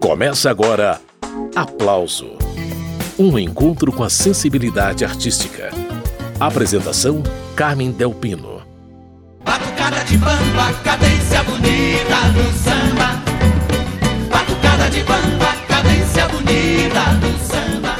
Começa agora Aplauso Um encontro com a sensibilidade artística. Apresentação: Carmen Delpino. Batucada de bamba, cadência bonita do samba. Batucada de bamba, cadência bonita do samba.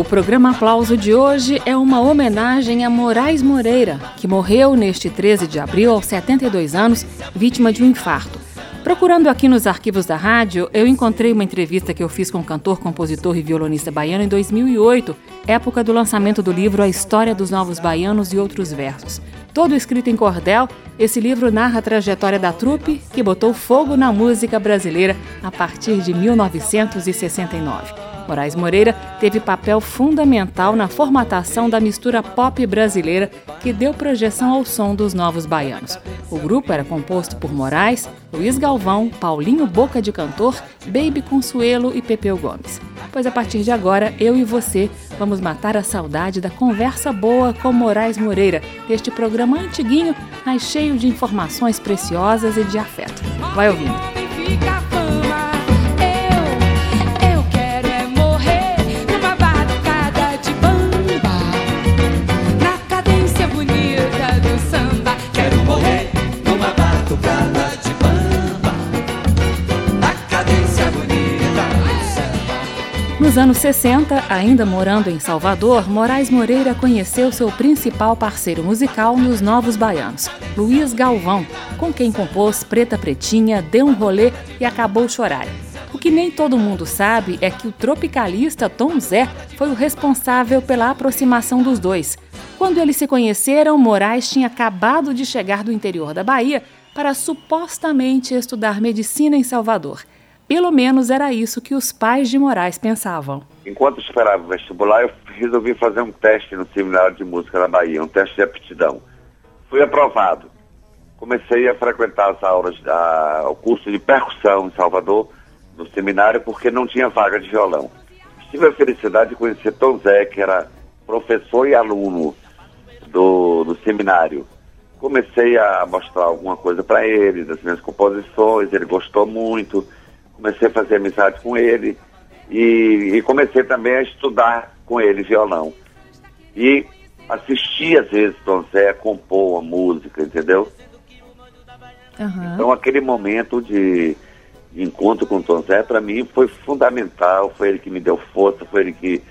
O programa Aplauso de hoje é uma homenagem a Moraes Moreira, que morreu neste 13 de abril aos 72 anos, vítima de um infarto. Procurando aqui nos arquivos da rádio, eu encontrei uma entrevista que eu fiz com o cantor, compositor e violonista baiano em 2008, época do lançamento do livro A História dos Novos Baianos e Outros Versos. Todo escrito em cordel, esse livro narra a trajetória da trupe que botou fogo na música brasileira a partir de 1969. Moraes Moreira teve papel fundamental na formatação da mistura pop brasileira que deu projeção ao som dos novos baianos. O grupo era composto por Moraes, Luiz Galvão, Paulinho Boca de Cantor, Baby Consuelo e Pepeu Gomes. Pois a partir de agora, eu e você vamos matar a saudade da conversa boa com Moraes Moreira, deste programa antiguinho, mas cheio de informações preciosas e de afeto. Vai ouvindo. Nos anos 60, ainda morando em Salvador, Moraes Moreira conheceu seu principal parceiro musical nos Novos Baianos, Luiz Galvão, com quem compôs Preta Pretinha, Deu um Rolê e Acabou Chorar. O que nem todo mundo sabe é que o tropicalista Tom Zé foi o responsável pela aproximação dos dois. Quando eles se conheceram, Moraes tinha acabado de chegar do interior da Bahia para supostamente estudar medicina em Salvador. Pelo menos era isso que os pais de Moraes pensavam. Enquanto esperava o vestibular, eu resolvi fazer um teste no Seminário de Música da Bahia, um teste de aptidão. Fui aprovado. Comecei a frequentar as aulas, a, o curso de percussão em Salvador, no seminário, porque não tinha vaga de violão. Tive a felicidade de conhecer Tom Zé, que era professor e aluno do, do seminário. Comecei a mostrar alguma coisa para ele, das minhas composições, ele gostou muito comecei a fazer amizade com ele e, e, comecei também a estudar com ele violão. E assisti às vezes Tom Zé compor a música, entendeu? Uhum. Então aquele momento de, de encontro com Tom Zé para mim foi fundamental, foi ele que me deu força, foi ele que,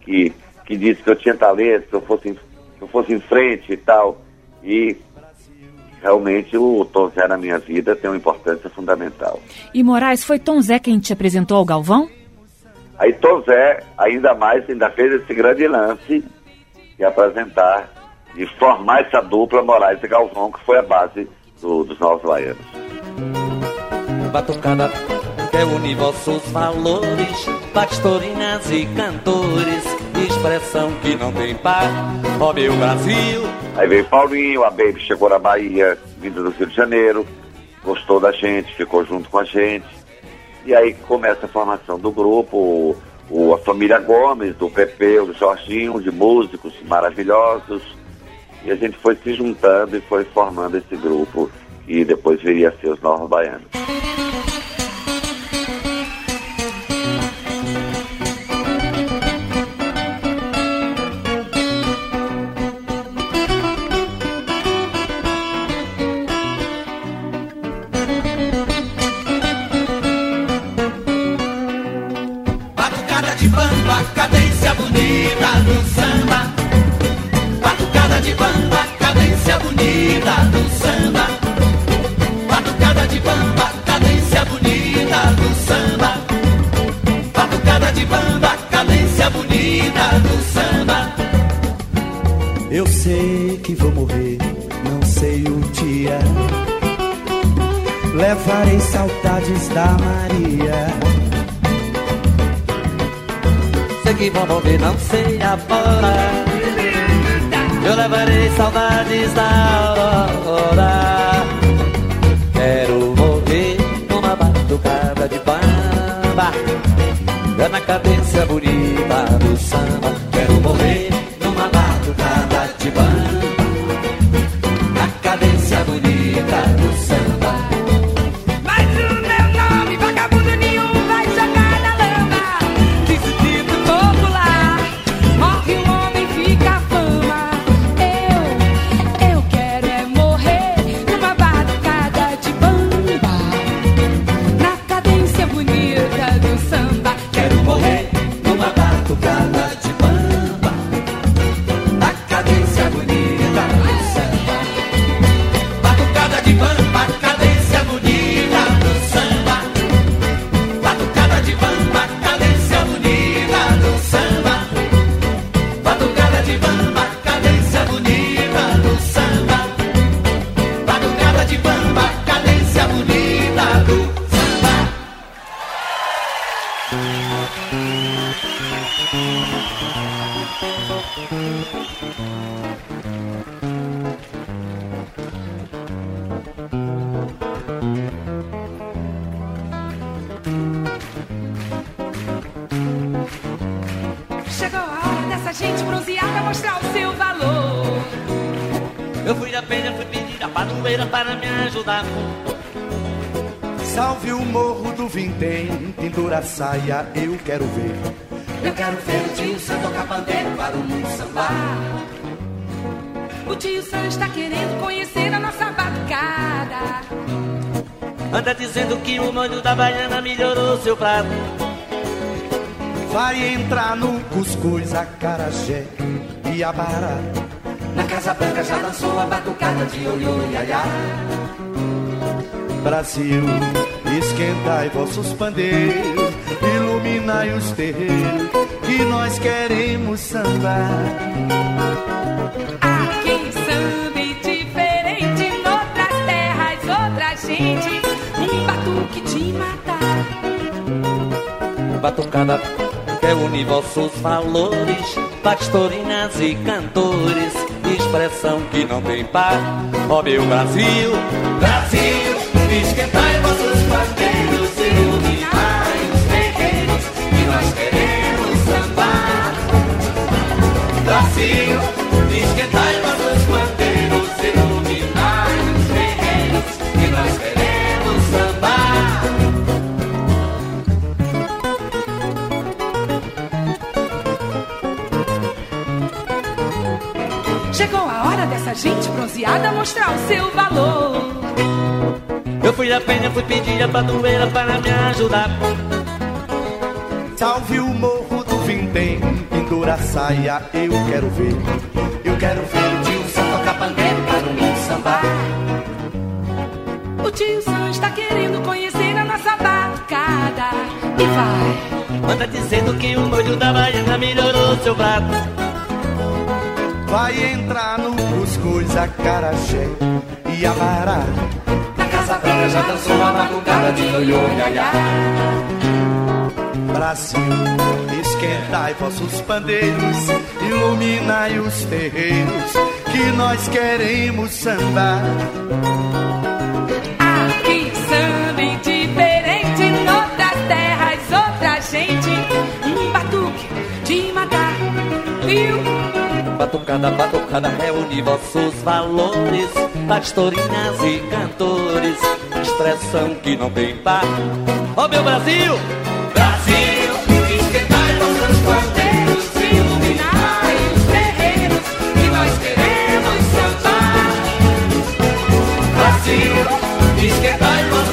que, que disse que eu tinha talento, que eu fosse, que eu fosse em frente e tal. E realmente o Tom Zé na minha vida tem uma importância fundamental. E Moraes, foi Tom Zé quem te apresentou ao Galvão? Aí Tom Zé, ainda mais, ainda fez esse grande lance de apresentar, de formar essa dupla Moraes e Galvão, que foi a base do, dos Novos Baianos. Batucada que une vossos valores, pastorinhas e cantores, expressão que não tem par, ó meu Brasil. Aí veio Paulinho, a Baby chegou na Bahia, vindo do Rio de Janeiro, gostou da gente, ficou junto com a gente. E aí começa a formação do grupo, o, a família Gomes, do Pepe, do Jorginho, de músicos maravilhosos. E a gente foi se juntando e foi formando esse grupo, que depois viria a ser os Novos Baianos. Vai entrar no cuscuz, acarajé e abará. Na Casa Branca já dançou a batucada de olho e aiá. Brasil, esquentai vossos pandeiros, iluminai os terreiros, que nós queremos sambar. Aqui samba diferente, noutras terras, outra gente. Um batuque de matar. Batucada une vossos valores, pastorinas e cantores, expressão que não tem par. Ó meu Brasil, Brasil, esquentai vossos bandeiros, iluminai os terreiros, que nós queremos sambar. Brasil, esquentai a dessa gente bronzeada mostrar o seu valor. Eu fui da penha, fui pedir a padroeira para me ajudar. Salve o morro do Vintém, pendura a saia, eu quero ver. Eu quero ver o tio Sam tocar pandeiro para o mundo sambar. O tio Sam está querendo conhecer a nossa batucada. E vai. Anda dizendo que o molho da baiana melhorou seu prato. Vai entrar no cuscuz, acarajé e abará. Na Casa Branca já dançou a batucada de olho e aiá. Brasil, esquentai vossos pandeiros, iluminai os terreiros, que nós queremos sambar. Aqui samba diferente, noutras terras, outra gente. Um batuque de matar, viu? Batucada, batucada, reúne vossos valores, pastorinhas e cantores, expressão que não tem par. Ó meu Brasil, Brasil, esquentai vossos bandeiros, Iluminai os terreiros que nós queremos sambar. Brasil, esquentai vossos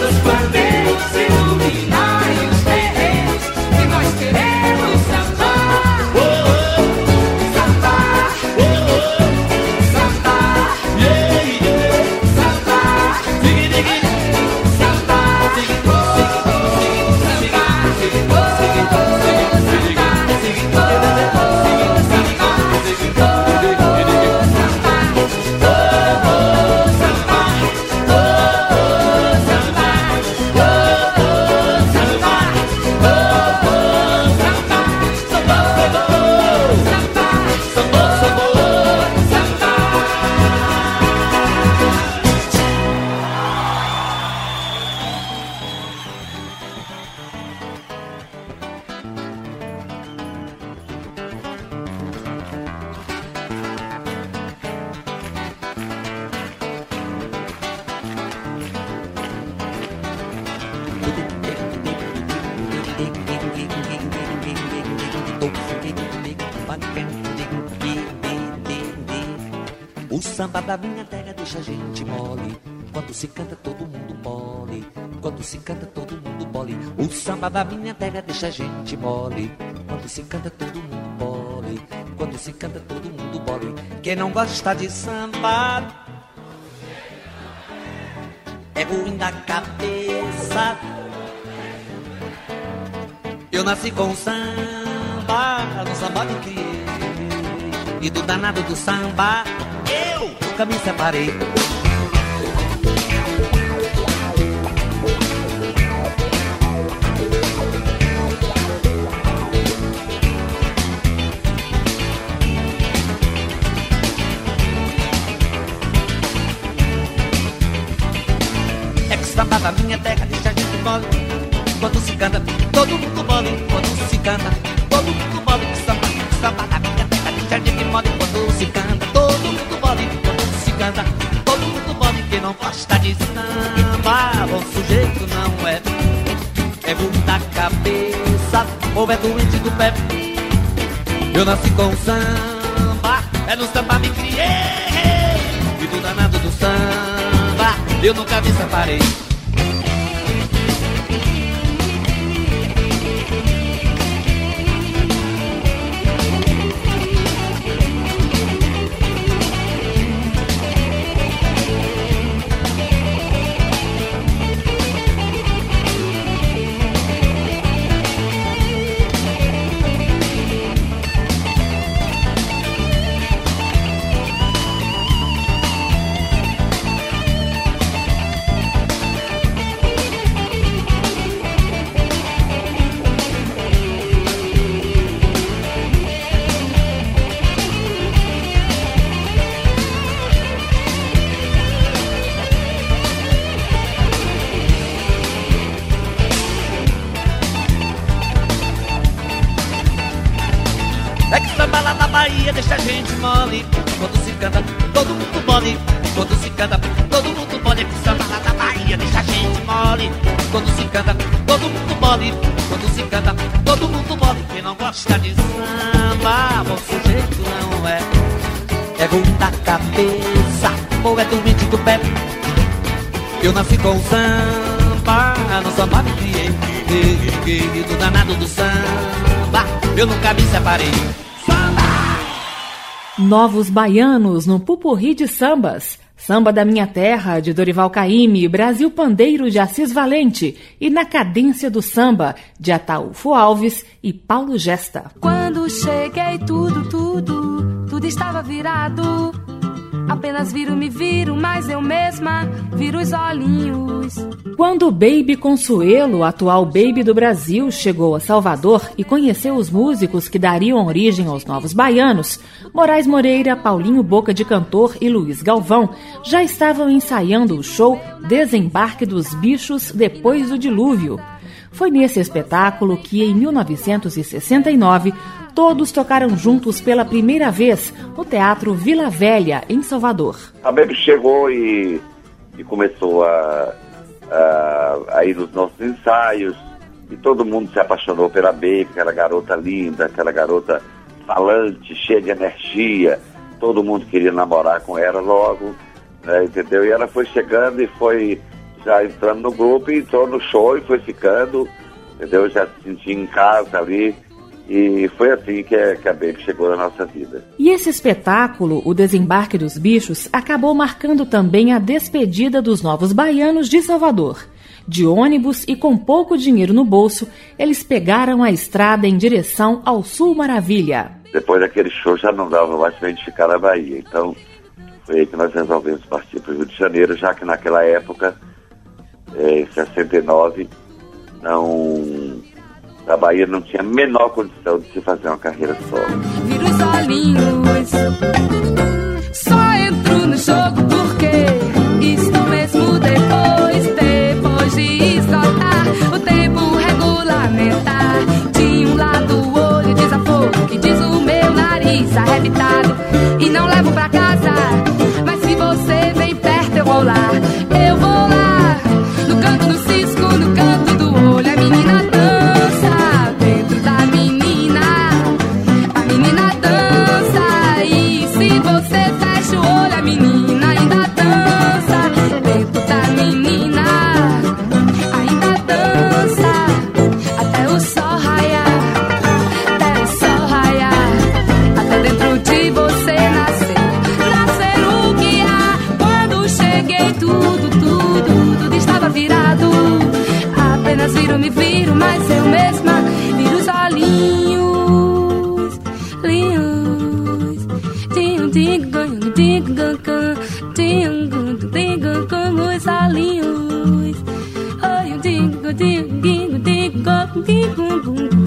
samba da minha terra deixa a gente mole. Quando se canta, todo mundo mole. Quando se canta, todo mundo mole. Quem não gosta de samba é ruim da cabeça. Eu nasci com samba, no samba me criei. E do danado do samba, eu nunca me separei. Da minha terra deixa a gente mole. Quando se canta, todo mundo mole. Quando se canta, todo mundo mole. Samba, samba da minha terra deixa a gente mole. Quando se canta, todo mundo mole. Quando se canta, todo mundo mole. Quem não gosta de samba, bom sujeito não é. É burro da cabeça, ou é doente do pé. Eu nasci com samba, é no samba me criei. E do danado do samba, eu nunca me separei. Deixa a gente mole. Quando se canta, todo mundo mole. Quando se canta, todo mundo mole. Que samba lá na Bahia deixa a gente mole. Quando se canta, todo mundo mole. Quando se canta, todo mundo mole. Quem não gosta de samba, bom sujeito não é. É bom da cabeça, ou é doente do pé. Eu nasci com samba, no samba me criei. Querido danado do samba, eu nunca me separei. Novos Baianos no Pupurri de Sambas. Samba da Minha Terra, de Dorival Caymmi, Brasil Pandeiro, de Assis Valente e Na Cadência do Samba, de Ataúfo Alves e Paulo Gesta. Quando cheguei, tudo, tudo, tudo estava virado. Apenas viro, me viro, mas eu mesma viro os olhinhos. Quando Baby Consuelo, atual Baby do Brasil, chegou a Salvador e conheceu os músicos que dariam origem aos novos baianos, Moraes Moreira, Paulinho Boca de Cantor e Luiz Galvão já estavam ensaiando o show Desembarque dos Bichos depois do dilúvio. Foi nesse espetáculo que, em 1969, todos tocaram juntos pela primeira vez no Teatro Vila Velha, em Salvador. A Baby chegou e, e começou a, a, a ir nos nossos ensaios e todo mundo se apaixonou pela Baby, aquela garota linda, aquela garota falante, cheia de energia. Todo mundo queria namorar com ela logo, né, entendeu? E ela foi chegando e foi já entrando no grupo entrou no show e foi ficando, entendeu? Já se sentia em casa ali. E foi assim que a, que a Baby chegou na nossa vida. E esse espetáculo, O Desembarque dos Bichos, acabou marcando também a despedida dos novos baianos de Salvador. De ônibus e com pouco dinheiro no bolso, eles pegaram a estrada em direção ao Sul Maravilha. Depois daquele show já não dava mais pra gente ficar na Bahia. Então foi aí que nós resolvemos partir para o Rio de Janeiro, já que naquela época, eh, em 69, não, a Bahia não tinha a menor condição de se fazer uma carreira solo. Viro os olhinhos. Só entro no jogo porque estou mesmo depois Tinga can, tingo, tinga can, os alinhos. Oi, digo, digo, digo, digo, digo, digo, digo.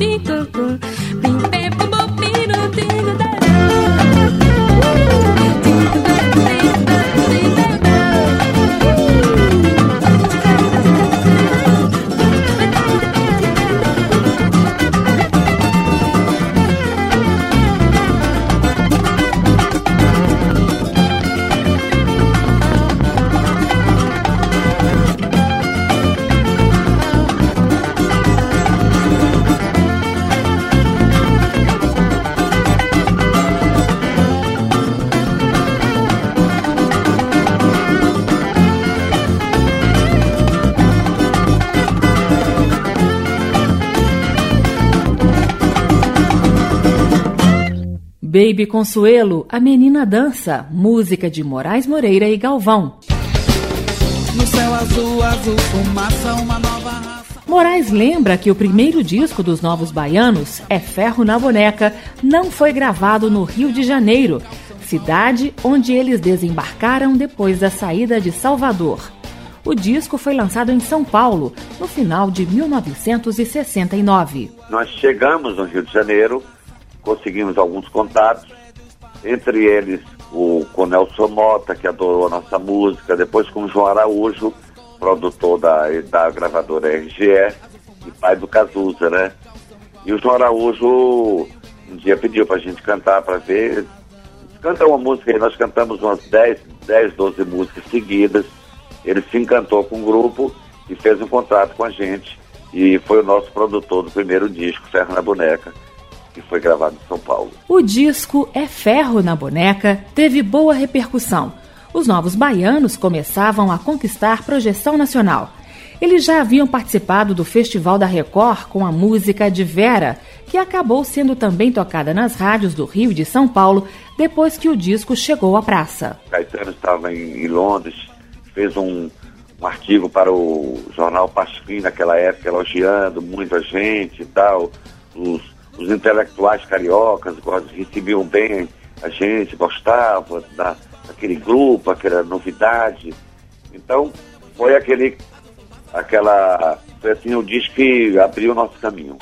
Baby Consuelo, A Menina Dança, música de Moraes Moreira e Galvão. No céu azul, azul, fumaça, uma nova raça. Moraes lembra que o primeiro disco dos Novos Baianos, É Ferro na Boneca, não foi gravado no Rio de Janeiro, cidade onde eles desembarcaram depois da saída de Salvador. O disco foi lançado em São Paulo, no final de 1969. Nós chegamos no Rio de Janeiro, conseguimos alguns contatos, entre eles o com Nelson Mota, que adorou a nossa música, depois com o João Araújo, produtor da, da gravadora RGE e pai do Cazuza, né? E o João Araújo um dia pediu pra gente cantar para ver. Canta uma música aí, nós cantamos umas 10, 10, 12 músicas seguidas. Ele se encantou com o grupo e fez um contrato com a gente. E foi o nosso produtor do primeiro disco, Ferro na Boneca, que foi gravado em São Paulo. O disco É Ferro na Boneca teve boa repercussão. Os novos baianos começavam a conquistar projeção nacional. Eles já haviam participado do Festival da Record com a música de Vera, que acabou sendo também tocada nas rádios do Rio e de São Paulo depois que o disco chegou à praça. Caetano estava em, Londres, fez um, um artigo para o jornal Pasquim naquela época, elogiando muito a gente e tal. Os, os intelectuais cariocas recebiam bem a gente, gostavam da, daquele grupo, aquela novidade. Então, foi aquele, aquela, foi assim, o disco que abriu o nosso caminho.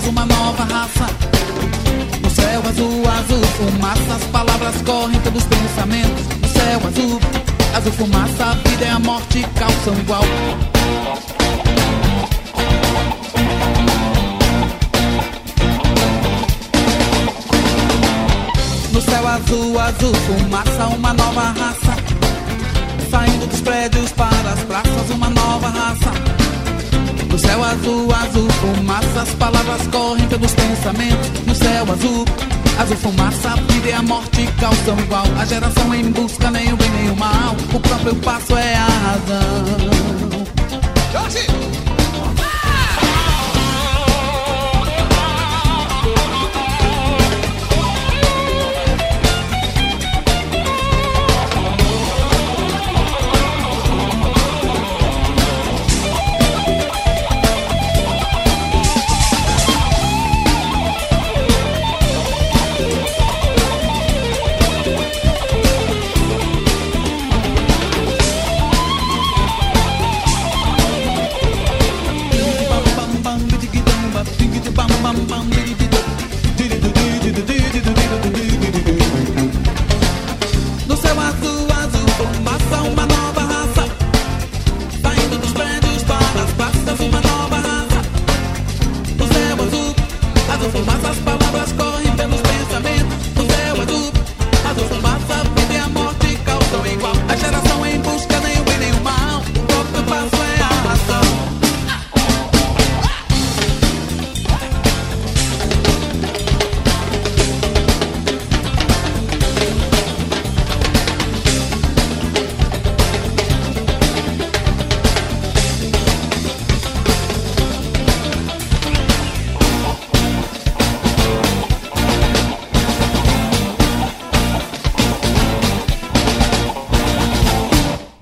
As praças, uma nova raça. No céu azul, azul, fumaça, as palavras correm pelos pensamentos. No céu azul, azul, fumaça, a vida é a morte, calção igual. No céu azul, azul, fumaça, uma nova raça. Saindo dos prédios para as praças, uma nova raça. No céu azul, azul, fumaça, as palavras correm pelos pensamentos. No céu azul, azul, fumaça, vida e a morte calçam igual. A geração em busca nem o bem nem o mal. O próprio passo é a razão. No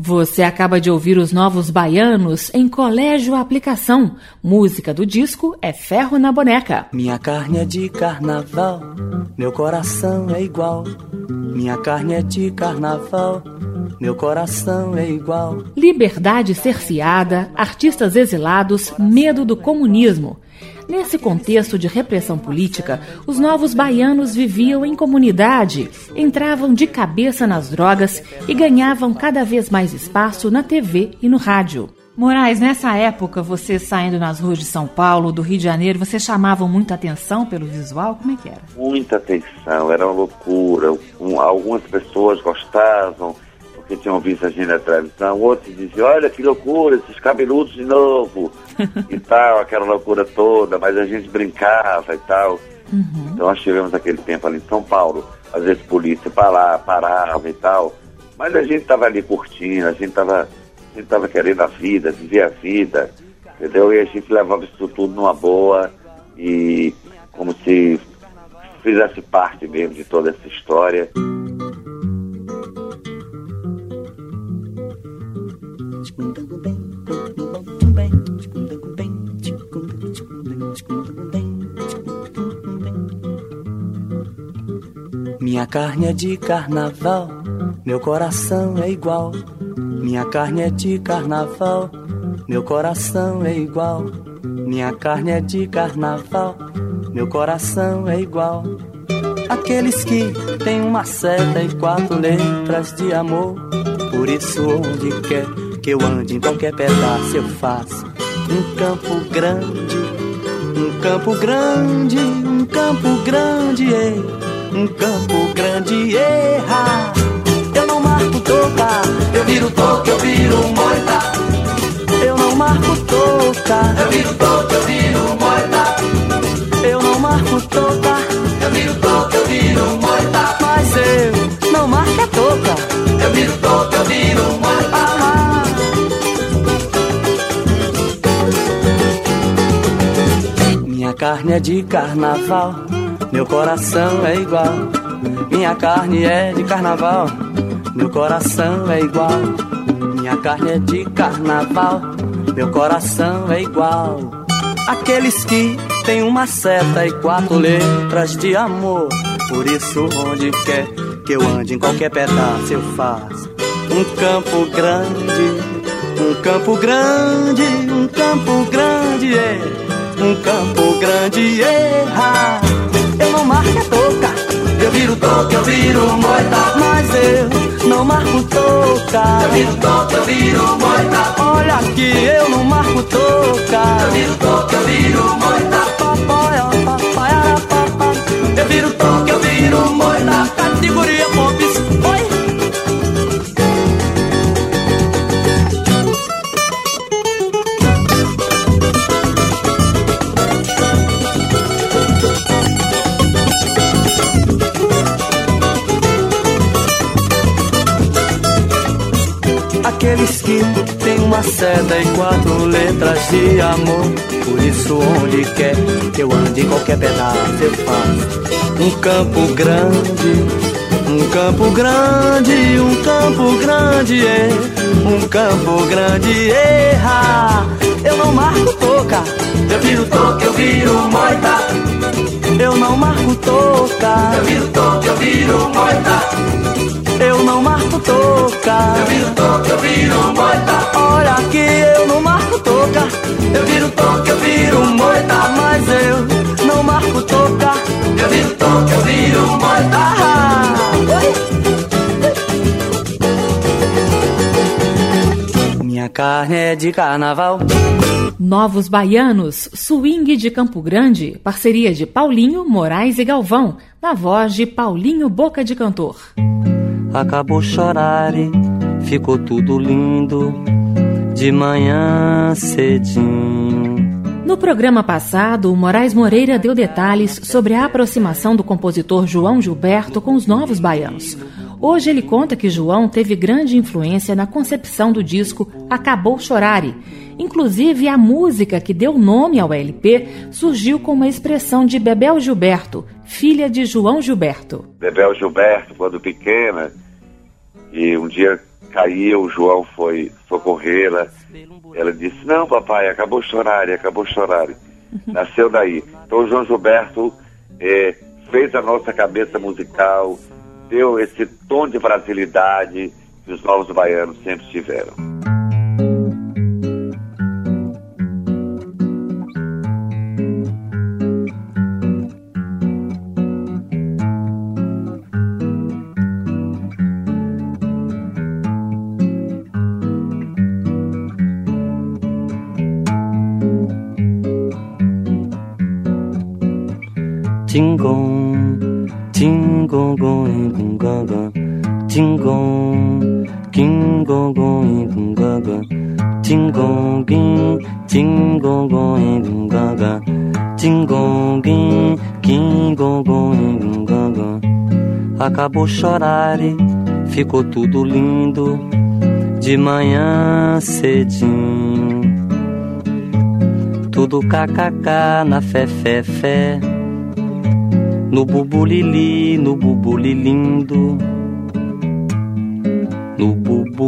Você acaba de ouvir os novos baianos em Colégio Aplicação. Música do disco é Ferro na Boneca. Minha carne é de carnaval, meu coração é igual. Minha carne é de carnaval, meu coração é igual. Liberdade cerceada, artistas exilados, medo do comunismo. Nesse contexto de repressão política, os novos baianos viviam em comunidade, entravam de cabeça nas drogas e ganhavam cada vez mais espaço na TV e no rádio. Moraes, nessa época, você saindo nas ruas de São Paulo, do Rio de Janeiro, você chamavam muita atenção pelo visual? Como é que era? Muita atenção, era uma loucura. Um, algumas pessoas gostavam porque tinham visto a gente na televisão, outros diziam, olha que loucura, esses cabeludos de novo e tal, aquela loucura toda, mas a gente brincava e tal. Uhum. Então nós tivemos aquele tempo ali em São Paulo, às vezes polícia para lá, parava e tal, mas a gente estava ali curtindo, a gente estava gente estava querendo a vida, viver a vida, entendeu? E a gente levava isso tudo numa boa e como se fizesse parte mesmo de toda essa história. Minha carne é de carnaval, meu coração é igual. Minha carne é de carnaval, meu coração é igual. Minha carne é de carnaval, meu coração é igual. Aqueles que têm uma seta e quatro letras de amor. Por isso, onde quer que eu ande, em qualquer pedaço eu faço um campo grande, um campo grande, um campo grande, um campo grande, erra. Eu não marco toca, eu viro toca, eu viro moita. Eu não marco toca, eu viro toca, eu viro moita. Eu não marco toca, eu viro toca, eu viro moita. Mas eu não marco a toca, eu viro toca, eu viro moita. Carne é de carnaval, meu coração é igual. Minha carne é de carnaval, meu coração é igual. Minha carne é de carnaval, meu coração é igual. Aqueles que têm uma seta e quatro letras de amor. Por isso, onde quer que eu ande, em qualquer pedaço eu faço um campo grande, um campo grande, um campo grande, é, um campo grande, erra. Eu não marco a toca, eu viro toca, eu viro moita, mas eu não marco toca. Eu viro toca, eu viro moita. Olha aqui, eu não marco toca. Eu viro toca, eu viro moita. Papai, ó, papai, ara, papá. Eu viro toca, eu viro moita. Aqueles que têm uma seta e quatro letras de amor. Por isso, onde quer que eu ande, em qualquer pedaço eu faço um campo grande, um campo grande, um campo grande, é, um campo grande, erra. Eu não marco toca, eu viro toca, eu viro moita. Eu não marco toca, eu viro toca, eu viro moita. Eu não marco toca. Eu viro toca, eu viro moita. Olha aqui, eu não marco toca. Eu viro toca, eu viro moita. Mas eu não marco toca. Eu viro toca, eu viro moita. Ah, oi. Minha carne é de carnaval. Novos Baianos, Swing de Campo Grande, parceria de Paulinho, Moraes e Galvão, na voz de Paulinho Boca de Cantor. Acabou chorar, ficou tudo lindo de manhã cedinho. No programa passado, o Moraes Moreira deu detalhes sobre a aproximação do compositor João Gilberto com os novos baianos. Hoje ele conta que João teve grande influência na concepção do disco Acabou Chorare. Inclusive, a música que deu nome ao LP surgiu com uma expressão de Bebel Gilberto, filha de João Gilberto. Bebel Gilberto, quando pequena, e um dia caiu, o João foi socorrê-la. Ela disse, não papai, acabou chorar, acabou chorar. Nasceu daí. Então o João Gilberto eh, fez a nossa cabeça musical, deu esse tom de brasilidade que os novos baianos sempre tiveram. Acabou chorar e ficou tudo lindo de manhã cedinho. Tudo kkk na fé, fé, fé. No bubulili, no bubulilindo. No bububulindo.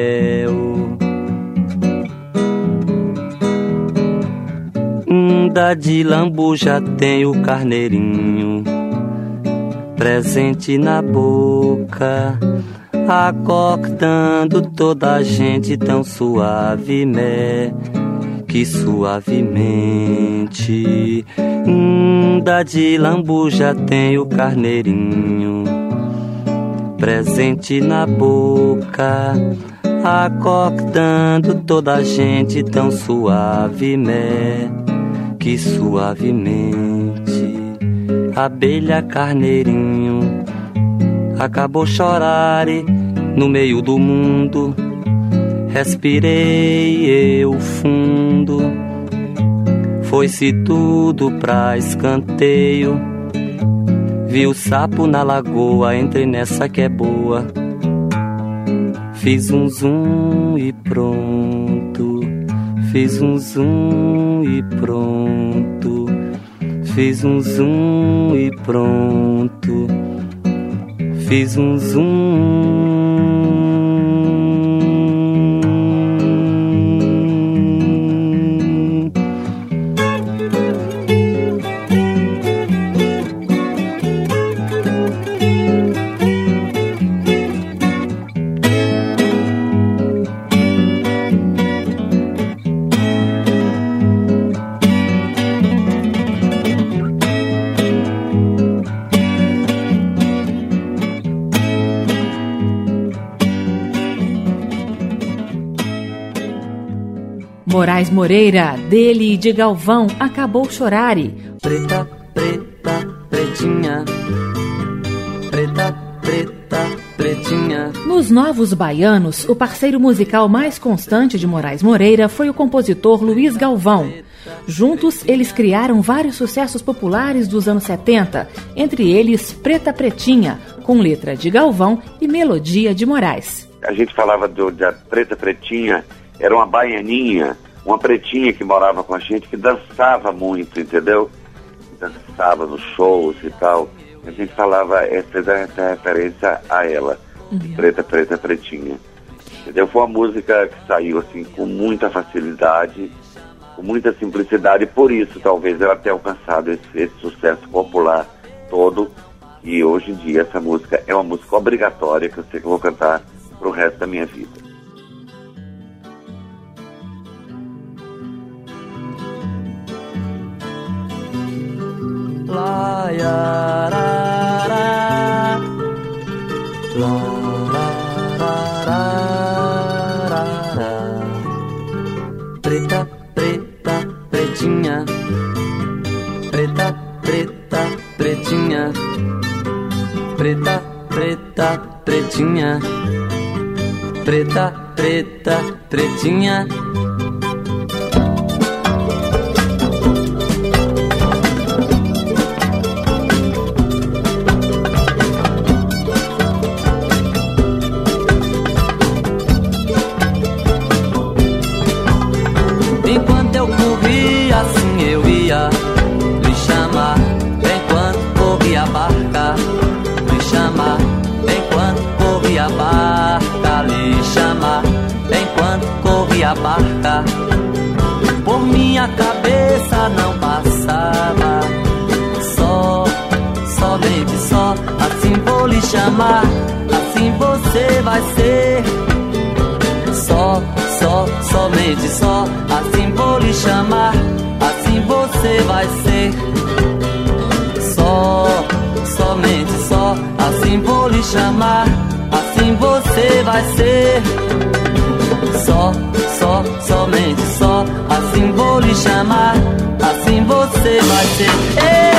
Da de lambuja tem o carneirinho presente na boca, acordando toda a gente tão suave, né? Que suavemente. Da de lambuja tem o carneirinho presente na boca, acordando toda a gente tão suave, né? Que suavemente, abelha carneirinho, acabou chorar e no meio do mundo, respirei eu fundo, foi-se tudo pra escanteio. Vi o sapo na lagoa, entrei nessa que é boa. Fiz um zoom e pronto. Fiz um zoom e pronto. Fiz um zoom e pronto. Fiz um zoom. Moraes Moreira, dele e de Galvão, acabou chorare. Preta, preta, pretinha. Preta, preta, pretinha. Nos Novos Baianos, o parceiro musical mais constante de Moraes Moreira foi o compositor Luiz Galvão. Juntos, eles criaram vários sucessos populares dos anos 70, entre eles Preta Pretinha, com letra de Galvão e melodia de Moraes. A gente falava do, da Preta Pretinha, era uma baianinha, uma pretinha que morava com a gente, que dançava muito, entendeu? Dançava nos shows e tal. A gente falava, eh, fez essa referência a ela, Preta, Preta, Pretinha. Entendeu? Foi uma música que saiu assim com muita facilidade, com muita simplicidade, e por isso talvez ela tenha alcançado esse, esse sucesso popular todo. E hoje em dia essa música é uma música obrigatória que eu sei que eu vou cantar pro resto da minha vida. Preta, preta, pretinha. Preta, preta, pretinha. Preta, preta, pretinha. Preta, preta, pretinha. Somente só. Assim vou lhe chamar, assim você vai ser. Só, somente só. Assim vou lhe chamar, assim você vai ser. Só, só, somente só. Assim vou lhe chamar, assim você vai ser. Eu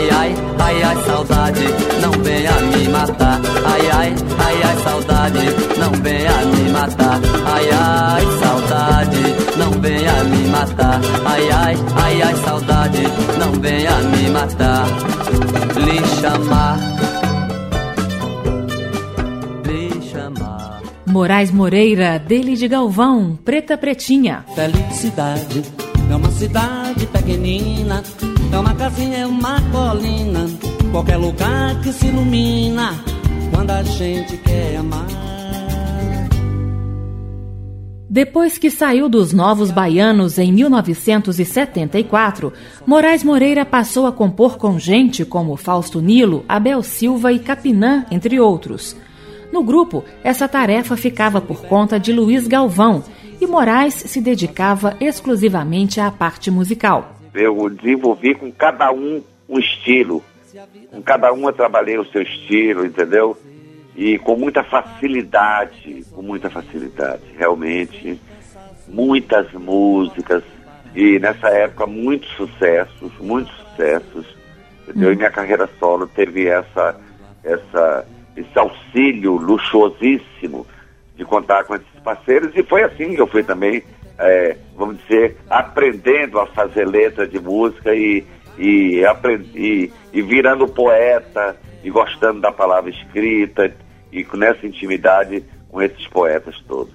Ai ai, ai ai, saudade, não venha me matar. Ai ai, ai ai, saudade, não venha me matar. Ai ai, saudade, não venha me matar. Ai ai, ai ai, saudade, não venha me matar. Lhe chamar, lhe chamar. Moraes Moreira, dele de Galvão, Preta Pretinha. Felicidade é uma cidade pequenina, é uma casinha, é uma colina, qualquer lugar que se ilumina quando a gente quer amar. Depois que saiu dos Novos Baianos em 1974, Moraes Moreira passou a compor com gente como Fausto Nilo, Abel Silva e Capinã, entre outros. No grupo, essa tarefa ficava por conta de Luiz Galvão e Moraes se dedicava exclusivamente à parte musical. Eu desenvolvi com cada um um estilo. Com cada um eu trabalhei o seu estilo, entendeu? E com muita facilidade, com muita facilidade, realmente. Muitas músicas. E nessa época, muitos sucessos, muitos sucessos. Entendeu? E minha carreira solo teve essa, essa, esse auxílio luxuosíssimo de contar com esses parceiros. E foi assim que eu fui também, é, vamos dizer, aprendendo a fazer letra de música e, e, aprendi, e virando poeta e gostando da palavra escrita e com nessa intimidade com esses poetas todos.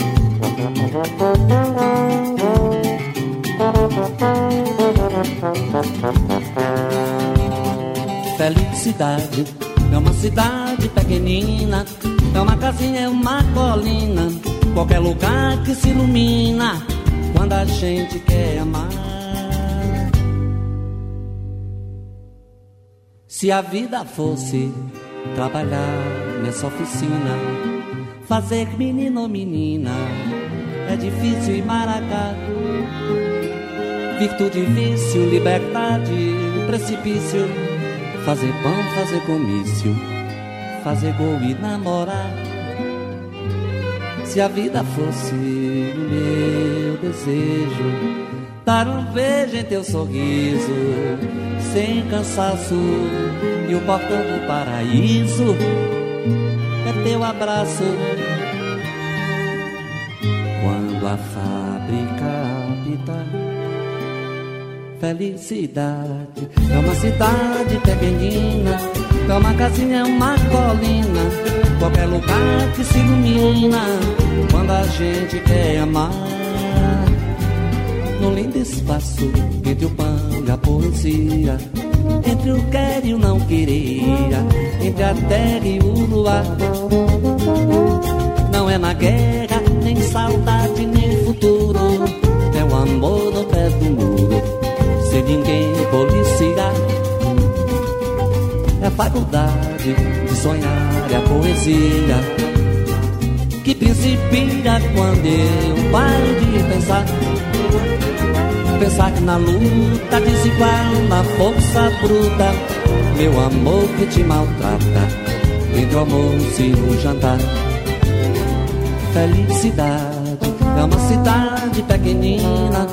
Felicidade é uma cidade pequenina, é uma casinha, é uma colina, qualquer lugar que se ilumina quando a gente quer amar. Se a vida fosse trabalhar nessa oficina, fazer menino ou menina, é difícil e maracá. Virtude, vício, liberdade, precipício, Fazer pão, fazer comício, fazer gol e namorar. Se a vida fosse o meu desejo, dar um beijo em teu sorriso, sem cansaço, e o portão do paraíso é teu abraço. Quando a fábrica apita, felicidade é uma cidade pequenina, é uma casinha, é uma colina, qualquer lugar que se ilumina quando a gente quer amar. No lindo espaço entre o pão e a poesia, entre o quer e o não queria, entre a terra e o luar. Não é na guerra, nem saudade, nem futuro. É o amor no pé do muro, sem ninguém policiar. É faculdade de sonhar, é a poesia que principia quando eu paro de pensar. Pensar que na luta desigual, na força bruta, meu amor que te maltrata, entre o almoço e o jantar. Felicidade é uma cidade pequenina,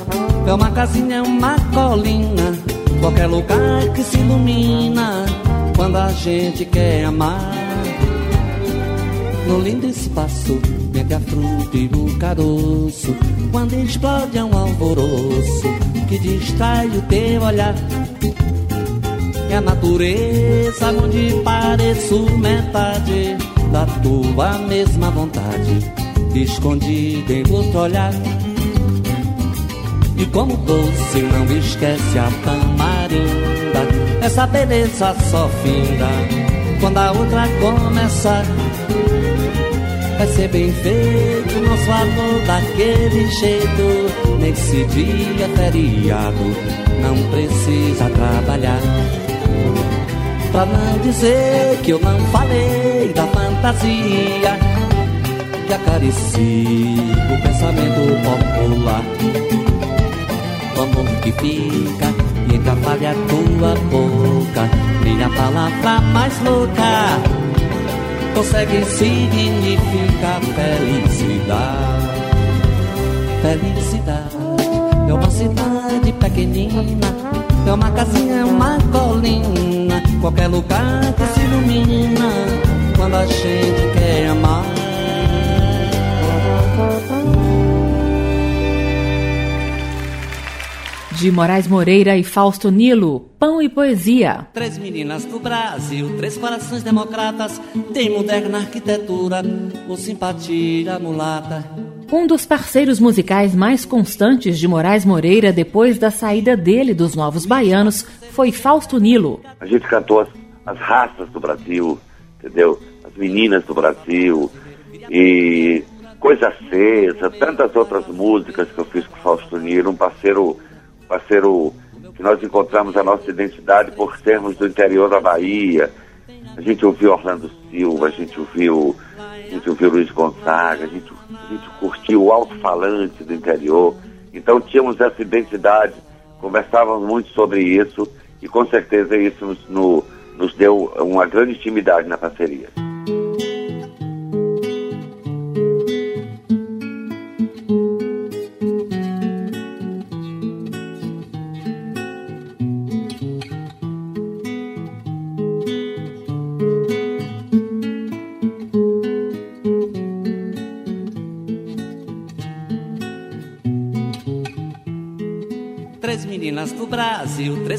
é uma casinha, é uma colina, qualquer lugar que se ilumina quando a gente quer amar. No lindo espaço entre a fruta e o caroço, quando explode é um alvoroço que distrai o teu olhar. É a natureza onde pareço metade da tua mesma vontade, escondida em outro olhar. E como doce não esquece a tamarinda, essa beleza só finda quando a outra começar. Vai ser bem feito nosso amor daquele jeito. Nesse dia feriado, não precisa trabalhar. Pra não dizer que eu não falei da fantasia que acaricia o pensamento popular. O amor que fica entre a falha a tua boca, minha palavra mais louca. Consegue significar felicidade. Felicidade. É uma cidade pequenina, é uma casinha, uma colina, qualquer lugar que se ilumina. Quando a gente quer amar. De Moraes Moreira e Fausto Nilo, Pão e Poesia. Três meninas do Brasil, três corações democratas, tem moderna arquitetura, o simpatia mulata. Um dos parceiros musicais mais constantes de Moraes Moreira depois da saída dele dos Novos Baianos foi Fausto Nilo. A gente cantou as, as raças do Brasil, entendeu? As meninas do Brasil e Coisa Acesa, tantas outras músicas que eu fiz com o Fausto Nilo, um parceiro, parceiro que nós encontramos a nossa identidade por sermos do interior da Bahia. A gente ouviu Orlando Silva, a gente ouviu, a gente ouviu Luiz Gonzaga, a gente, a gente curtiu o alto-falante do interior. Então tínhamos essa identidade, conversávamos muito sobre isso e com certeza isso nos, no, nos deu uma grande intimidade na parceria.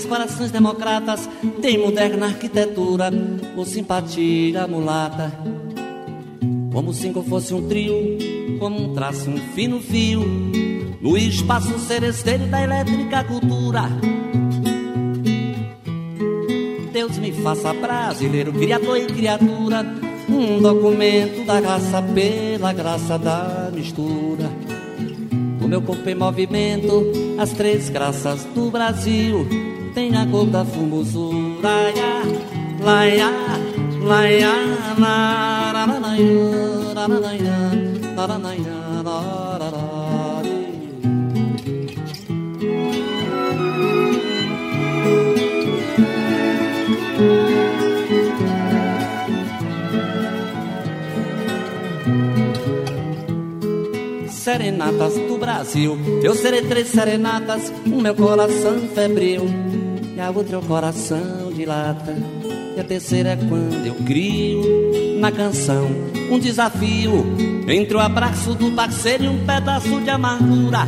Corações democratas, tem moderna arquitetura, o simpatia mulata. Como se fosse um trio, como um traço, um fino fio, no espaço seresteiro da elétrica cultura. Deus me faça brasileiro, criador e criatura, um documento da raça pela graça da mistura. O meu corpo em movimento, as três graças do Brasil tem a gota fumoso laia laia laia na na na na na na na na na na serenatas do Brasil. Eu serei três serenatas, o meu coração febril. E a outra é o coração de lata. E a terceira é quando eu crio na canção um desafio entre o abraço do parceiro e um pedaço de amargura.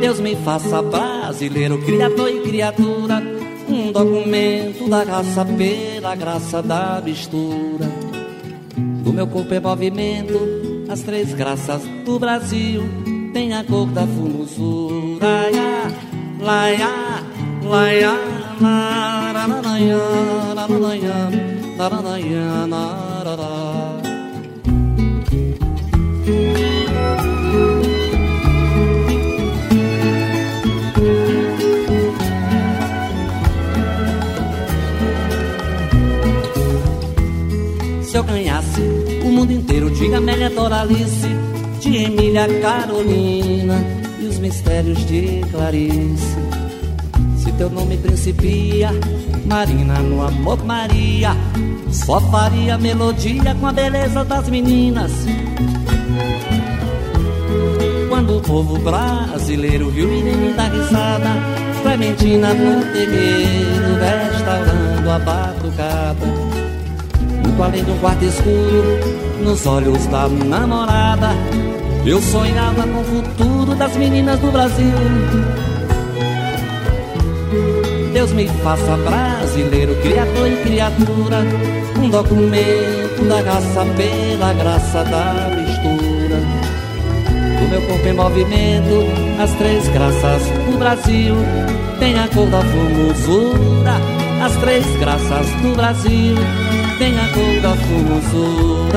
Deus me faça brasileiro, criador e criatura, um documento da raça pela graça da mistura. Do meu corpo é movimento, as três graças do Brasil tem a cor da formosura. Laia, laia, laia, Se eu ganhasse o mundo inteiro de Amélia Doralice, de Emília Carolina mistérios de Clarice. Se teu nome principia, Marina no amor Maria, só faria melodia com a beleza das meninas. Quando o povo brasileiro viu Irene dar risada, Clementina no terreiro, restaurando a batucada. Muito além de um quarto escuro, nos olhos da namorada, eu sonhava com o das meninas do Brasil. Deus me faça brasileiro, criador e criatura, um documento da raça pela graça da mistura. Do meu corpo em movimento, as três graças do Brasil, tem a cor da formosura, as três graças do Brasil tem a cor da formosura.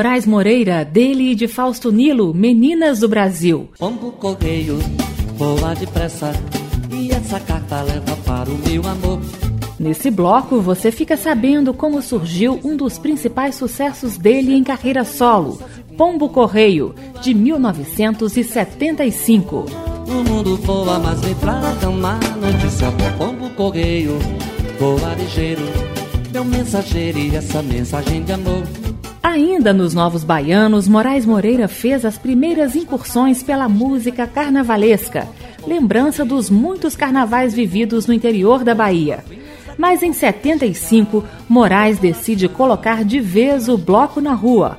Moraes Moreira, dele e de Fausto Nilo, Meninas do Brasil. Pombo correio, voa depressa, e essa carta leva para o meu amor. Nesse bloco, você fica sabendo como surgiu um dos principais sucessos dele em carreira solo, Pombo Correio, de 1975. O mundo voa, mas me traga uma notícia. Pombo correio, voa ligeiro, meu mensageiro e essa mensagem de amor. Ainda nos Novos Baianos, Moraes Moreira fez as primeiras incursões pela música carnavalesca, lembrança dos muitos carnavais vividos no interior da Bahia. Mas em 75, Moraes decide colocar de vez o bloco na rua.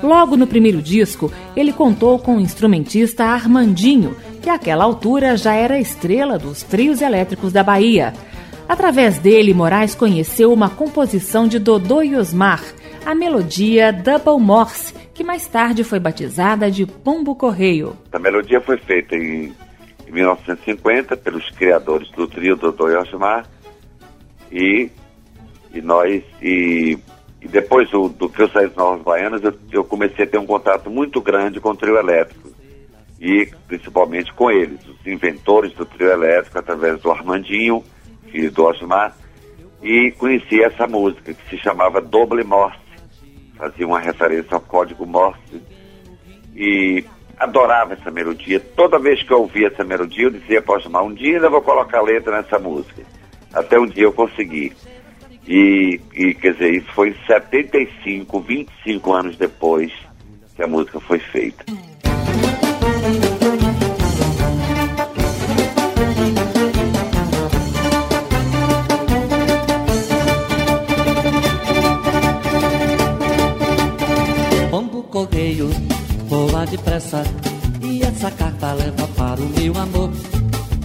Logo no primeiro disco, ele contou com o instrumentista Armandinho, que àquela altura já era estrela dos trios elétricos da Bahia. Através dele, Moraes conheceu uma composição de Dodô e Osmar, a melodia Double Morse, que mais tarde foi batizada de Pombo Correio. A melodia foi feita em, em 1950 pelos criadores do trio Dodô e Osmar e, e nós e, e depois do, do, que eu saí dos Novos Baianos eu, eu, comecei a ter um contato muito grande com o trio elétrico. E principalmente com eles, os inventores do trio elétrico através do Armandinho, filho do Osmar, e conheci essa música que se chamava Doble Morse, fazia uma referência ao código Morse e adorava essa melodia. Toda vez que eu ouvia essa melodia, eu dizia para Osmar, um dia eu vou colocar letra nessa música. Até um dia eu consegui. E, e, quer dizer, isso foi em 75, 25 anos depois que a música foi feita. Depressa, e essa carta leva para o meu amor.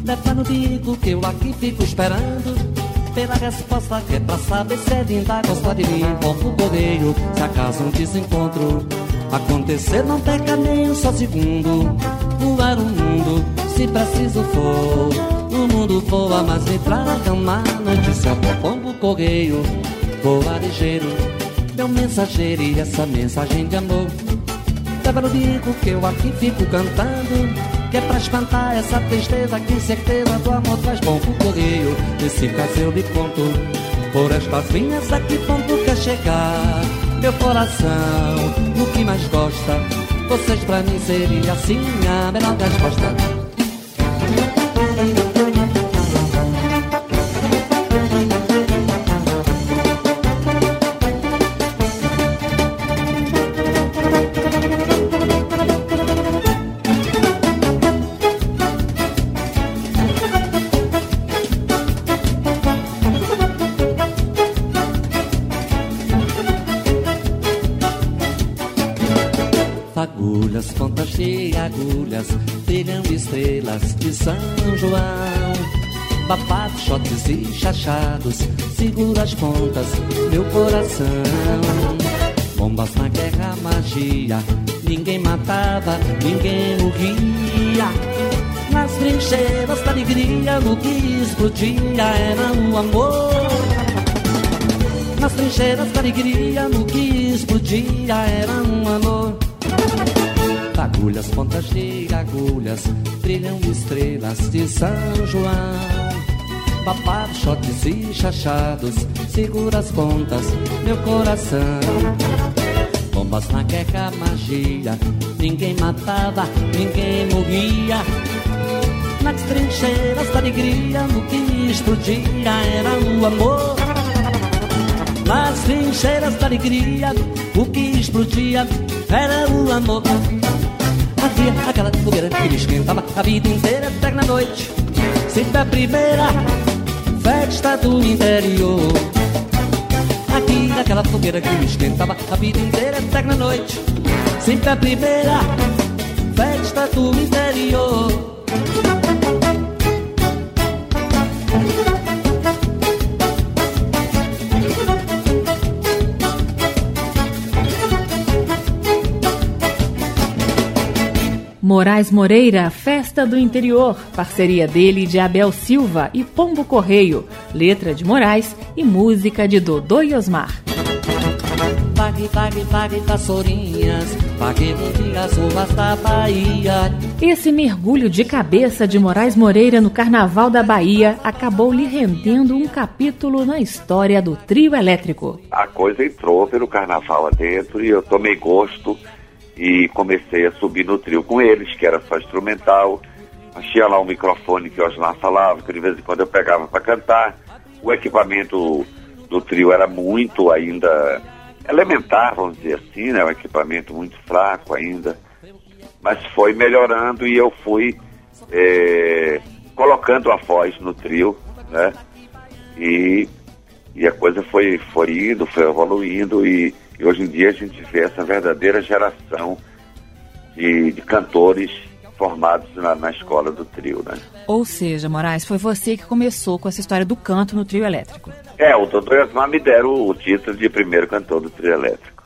Leva no bico que eu aqui fico esperando pela resposta que é pra saber se é linda gosta de mim. Pombo correio, se acaso um desencontro acontecer, não perca nem um só segundo. Voar o mundo, se preciso for. O mundo voa, mas me traga uma notícia. Pombo correio, voa ligeiro. meu mensageiro e essa mensagem de amor. Leva no bico que eu aqui fico cantando, que é pra espantar essa tristeza que certeza do amor traz bom pro correio. Nesse caso eu lhe conto, por estas linhas aqui ponto quer chegar. Meu coração, o que mais gosta, vocês pra mim seria assim a melhor resposta. E chachados, segura as pontas, meu coração. Bombas na guerra, magia, ninguém matava, ninguém morria. Nas trincheiras da alegria, o que explodia era o amor. Nas trincheiras da alegria, no que explodia era um amor. Agulhas, pontas de agulhas, brilham estrelas de São João. Papados, shots e chachados, segura as pontas, meu coração. Bombas na queca, magia, ninguém matava, ninguém morria. Nas trincheiras da alegria, no que explodia era o amor. Nas trincheiras da alegria, o que explodia era o amor. Havia aquela fogueira que me esquentava a vida inteira até na noite. Sempre a primeira festa do interior. Aqui naquela fogueira que me esquentava a vida inteira até na noite. Sempre a primeira festa do interior. Moraes Moreira, Festa do Interior, parceria dele de Abel Silva e Pombo Correio, letra de Moraes e música de Dodô e Osmar. Pague, pague, pague vassourinhas, as ruas da Bahia. Esse mergulho de cabeça de Moraes Moreira no Carnaval da Bahia acabou lhe rendendo um capítulo na história do trio elétrico. A coisa entrou pelo carnaval adentro e eu tomei gosto e comecei a subir no trio com eles, que era só instrumental. Tinha lá um microfone que o Osmar falava, que de vez em quando eu pegava para cantar. O equipamento do trio era muito ainda elementar, vamos dizer assim, né? Um equipamento muito fraco ainda. Mas foi melhorando e eu fui é, colocando a voz no trio, né? E, e a coisa foi, foi indo, foi evoluindo e e hoje em dia a gente vê essa verdadeira geração de, de cantores formados na, na, escola do trio, né? Ou seja, Moraes, foi você que começou com essa história do canto no trio elétrico. É, o Dodô e Osmar me deram o título de primeiro cantor do trio elétrico.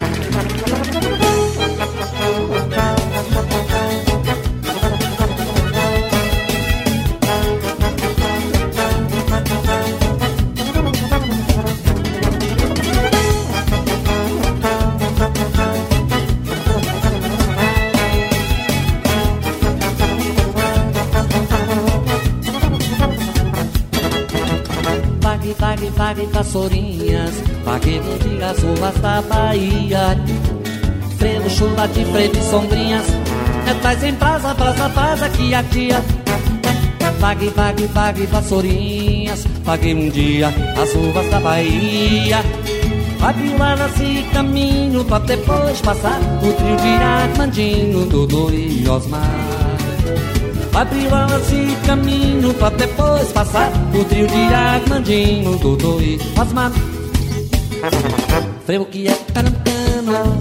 Pague, vassourinhas, pague no dia as ruas da Bahia. Frevo, chuva de frevo e sombrinhas, é em brasa, brasa, brasa que a tia. Pague, pague, pague vassourinhas, pague um dia as ruas da Bahia. Abriu e caminho pra depois passar o trio de Armandinho, Dudu e Osmar. Abriu alas e caminho pra depois passar O trio de Armandinho, Dodô e Osmar Frevo que é pernambucano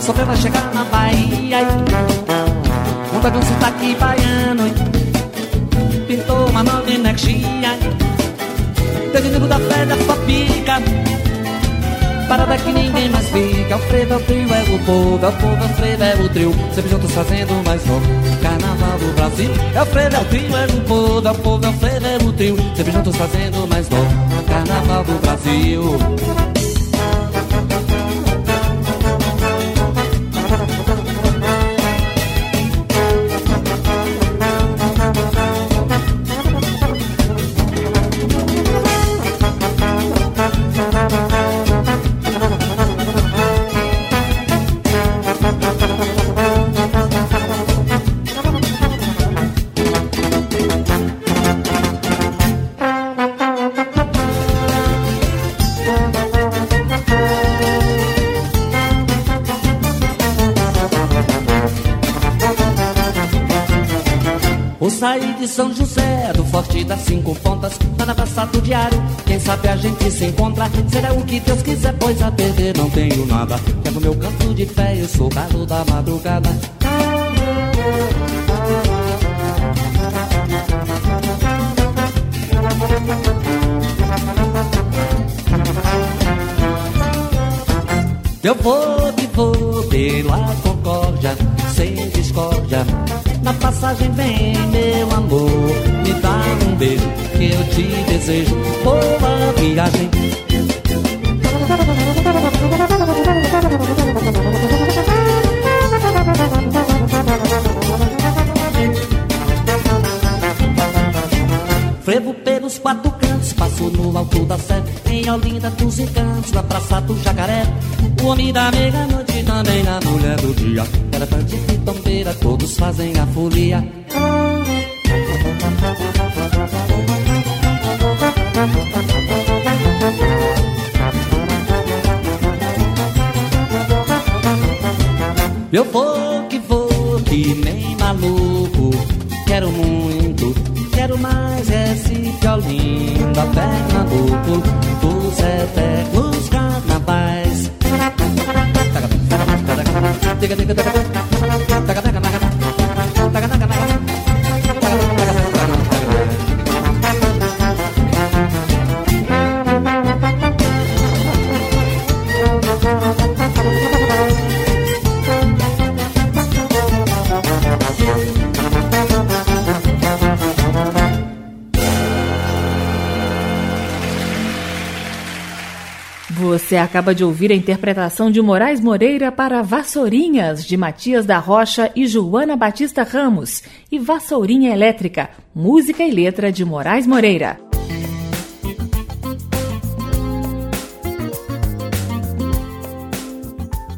Sofreu vai chegar na Bahia Um dragão sotaque baiano Pintou uma nova energia Teve da fé da sua pica Parada que ninguém mais fica. Alfredo, é o trio, é o povo, é o povo, Alfredo, é o trio. Sempre juntos fazendo mais novo. Carnaval do Brasil. Alfredo, é o trio, é o povo, é o povo, Alfredo, é o trio. Sempre juntos fazendo mais novo. Carnaval do Brasil. Sair de São José, do Forte das Cinco Pontas, tá na praça do diário. Quem sabe a gente se encontra, será o que Deus quiser, pois a perder não tenho nada. Pego meu canto de fé, eu sou galo da madrugada. Eu vou que vou pela concórdia, sem discórdia. Na passagem vem meu amor, me dá um beijo que eu te desejo. Boa viagem. Frevo pelos quatro cantos, passo no alto da sé Em Olinda dos Encantos, na Praça do Jacaré O homem da meia-noite também a mulher do dia E tombeira, todos fazem a folia Eu vou que vou que nem maluco Quero muito, quero mais Recife, Olinda, Pernambuco Dos eternos carnavais Você acaba de ouvir a interpretação de Moraes Moreira para Vassourinhas, de Matias da Rocha e Joana Batista Ramos, e Vassourinha Elétrica, música e letra de Moraes Moreira.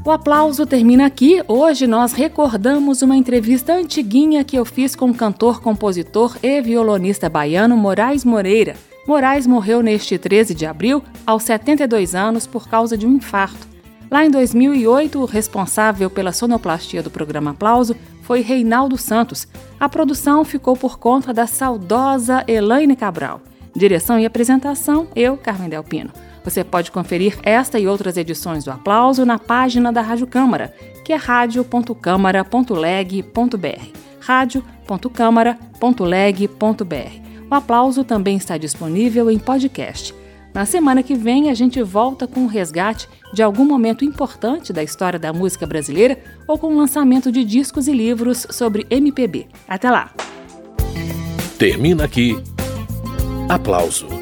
O aplauso termina aqui. Hoje nós recordamos uma entrevista antiguinha que eu fiz com o cantor, compositor e violonista baiano Moraes Moreira. Moraes morreu neste 13 de abril, aos 72 anos, por causa de um infarto. Lá em 2008, o responsável pela sonoplastia do programa Aplauso foi Reinaldo Santos. A produção ficou por conta da saudosa Elaine Cabral. Direção e apresentação, eu, Carmen Delpino. Você pode conferir esta e outras edições do Aplauso na página da Rádio Câmara, que é radio.câmara.leg.br. radio.câmara.leg.br. O aplauso também está disponível em podcast. Na semana que vem, a gente volta com o resgate de algum momento importante da história da música brasileira ou com o lançamento de discos e livros sobre MPB. Até lá! Termina aqui. Aplauso.